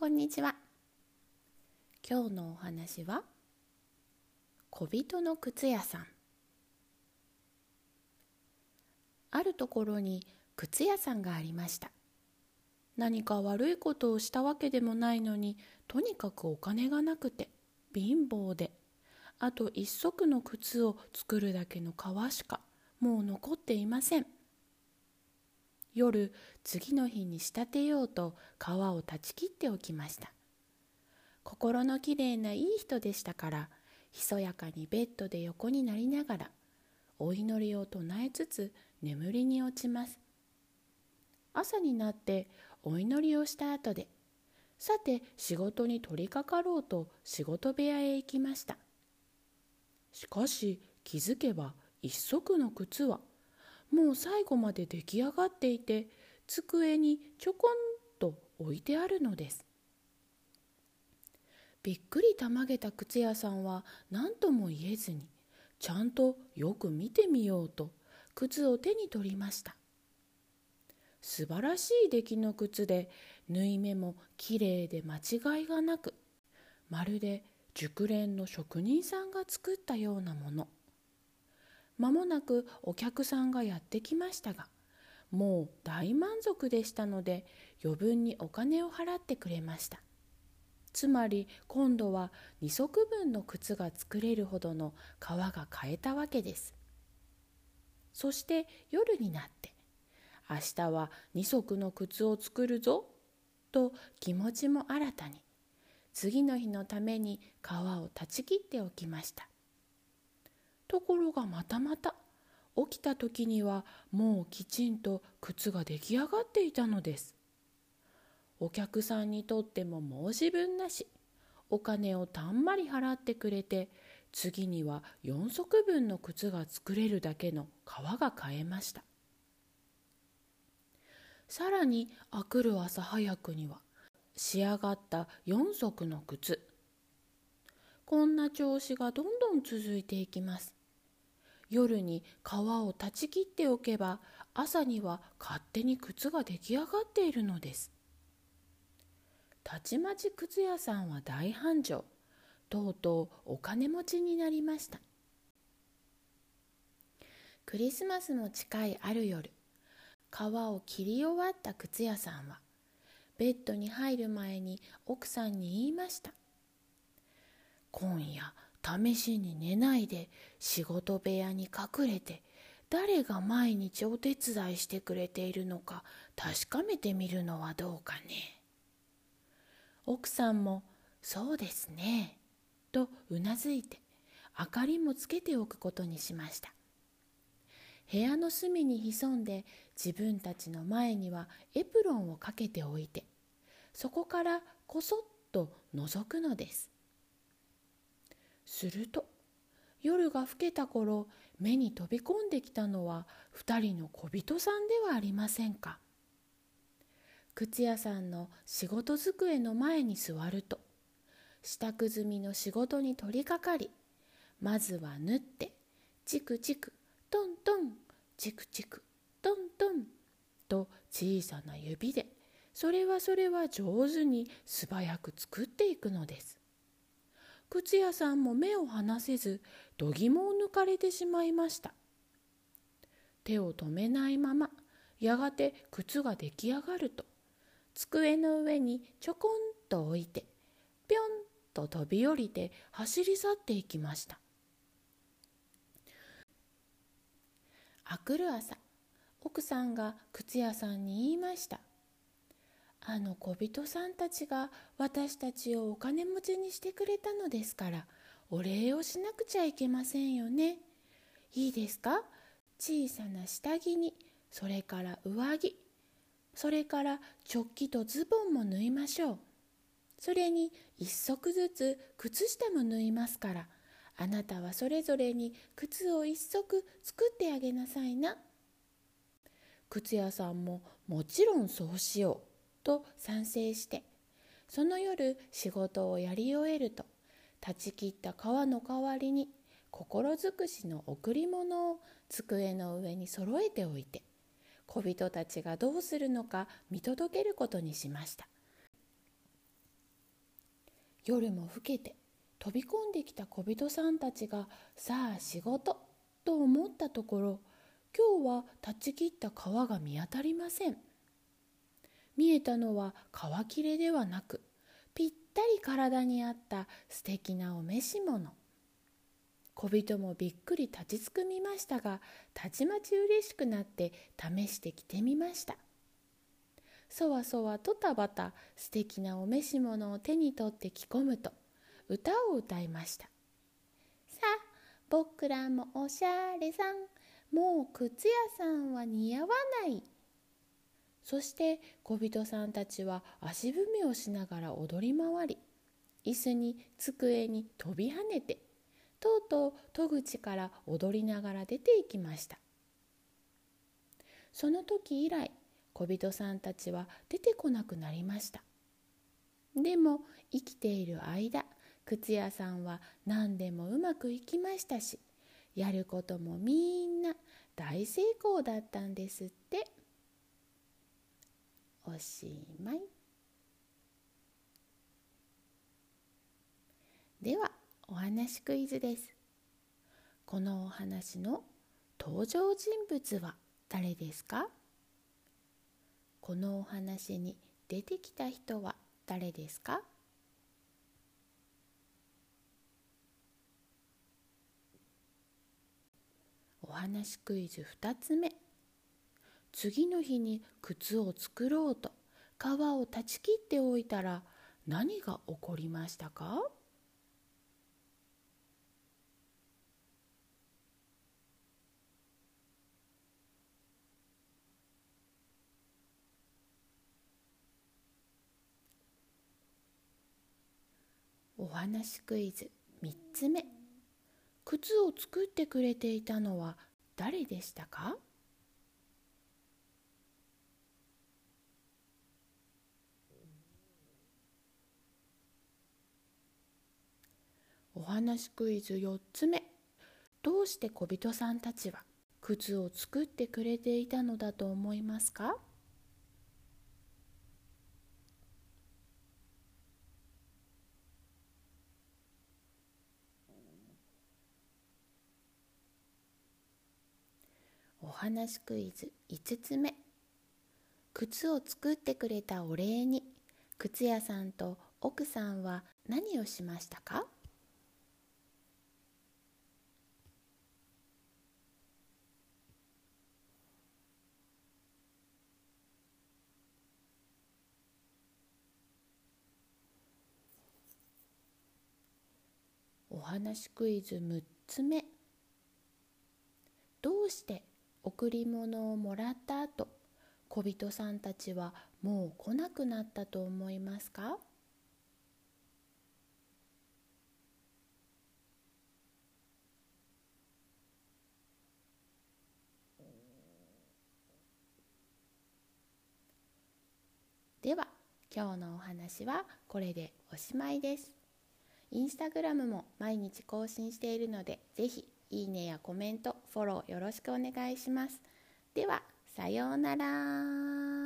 こんにちは。今日のお話は小人の靴屋さん。あるところに靴屋さんがありました。何か悪いことをしたわけでもないのにとにかくお金がなくて貧乏であと一足の靴を作るだけの皮しかもう残っていません。夜次の日に仕立てようと皮を断ち切っておきました。心のきれいないい人でしたからひそやかにベッドで横になりながらお祈りを唱えつつ眠りに落ちます。朝になってお祈りをした後でさて仕事に取り掛かろうと仕事部屋へ行きました。しかし気づけば一足の靴はもう最後まで出来上がっていて机にちょこんと置いてあるのです。びっくりたまげた靴屋さんは何とも言えずにちゃんとよく見てみようと靴を手に取りました。素晴らしい出来の靴で縫い目もきれいで間違いがなくまるで熟練の職人さんが作ったようなもの。間もなくお客さんがやってきましたがもう大満足でしたので余分にお金を払ってくれました。つまり今度は2足分の靴が作れるほどの皮が買えたわけです。そして夜になって明日は2足の靴を作るぞと気持ちも新たに次の日のために皮を断ち切っておきました。ところがまたまた起きた時にはもうきちんと靴が出来上がっていたのです。お客さんにとっても申し分なし。お金をたんまり払ってくれて次には4足分の靴が作れるだけの革が買えました。さらにあくる朝早くには仕上がった4足の靴。こんな調子がどんどん続いていきます。夜に皮を断ち切っておけば朝には勝手に靴が出来上がっているのです。たちまち靴屋さんは大繁盛。とうとうお金持ちになりました。クリスマスの近いある夜。皮を切り終わった靴屋さんはベッドに入る前に奥さんに言いました。今夜試しに寝ないで仕事部屋に隠れて誰が毎日お手伝いしてくれているのか確かめてみるのはどうかね。奥さんも「そうですね」とうなずいて明かりもつけておくことにしました部屋の隅に潜んで自分たちの前にはエプロンをかけておいてそこからこそっと覗くのですすると夜が更けた頃目に飛び込んできたのは2人の小人さんではありませんか。靴屋さんの仕事机の前に座ると支度済みの仕事に取り掛かりまずは縫ってチクチクトントンチクチクトントンと小さな指でそれはそれは上手に素早く作っていくのです。靴屋さんも目を離せず度肝を抜かれてしまいました。手を止めないままやがて靴が出来上がると机の上にちょこんと置いてぴょんと飛び降りて走り去っていきました。あくる朝奥さんが靴屋さんに言いました。あの小人さんたちが私たちをお金持ちにしてくれたのですからお礼をしなくちゃいけませんよね。いいですか？小さな下着にそれから上着それからチョッキとズボンも縫いましょう。それに一足ずつ靴下も縫いますからあなたはそれぞれに靴を一足作ってあげなさいな。靴屋さんももちろんそうしようと賛成してその夜仕事をやり終えると断ち切った皮の代わりに心尽くしの贈り物を机の上に揃えておいて小人たちがどうするのか見届けることにしました。夜も更けて飛び込んできた小人さんたちがさあ仕事と思ったところ今日は断ち切った川が見当たりません。見えたのは川切れではなくぴったり体に合った素敵なお召し物。小人もびっくり立ちすくみましたがたちまち嬉しくなって試して着てみました。そわそわとたばた素敵なお召し物を手に取って着込むと歌を歌いました。さあ僕らもおしゃれさん。もう靴屋さんは似合わない。そして小人さんたちは足踏みをしながら踊り回り椅子に机に飛び跳ねてとうとう戸口から踊りながら出て行きました。その時以来小人さんたちは出てこなくなりました。でも生きている間靴屋さんは何でもうまくいきましたしやることもみんな大成功だったんですって。おしまい。ではお話クイズです。このお話の登場人物は誰ですか？このお話に出てきた人は誰ですか？お話クイズ2つ目。次の日に靴を作ろうと皮を断ち切っておいたら何が起こりましたか？お話クイズ3つ目。靴を作ってくれていたのは誰でしたか？お話クイズ4つ目。どうして小人さんたちは靴を作ってくれていたのだと思いますか？お話クイズ5つ目。靴を作ってくれたお礼に靴屋さんと奥さんは何をしましたか？お話クイズ6つ目どうして贈り物をもらった後小人さんたちはもう来なくなったと思いますか？では今日のお話はこれでおしまいです。インスタグラムも毎日更新しているのでぜひいいねやコメント、フォローよろしくお願いします。では、さようなら。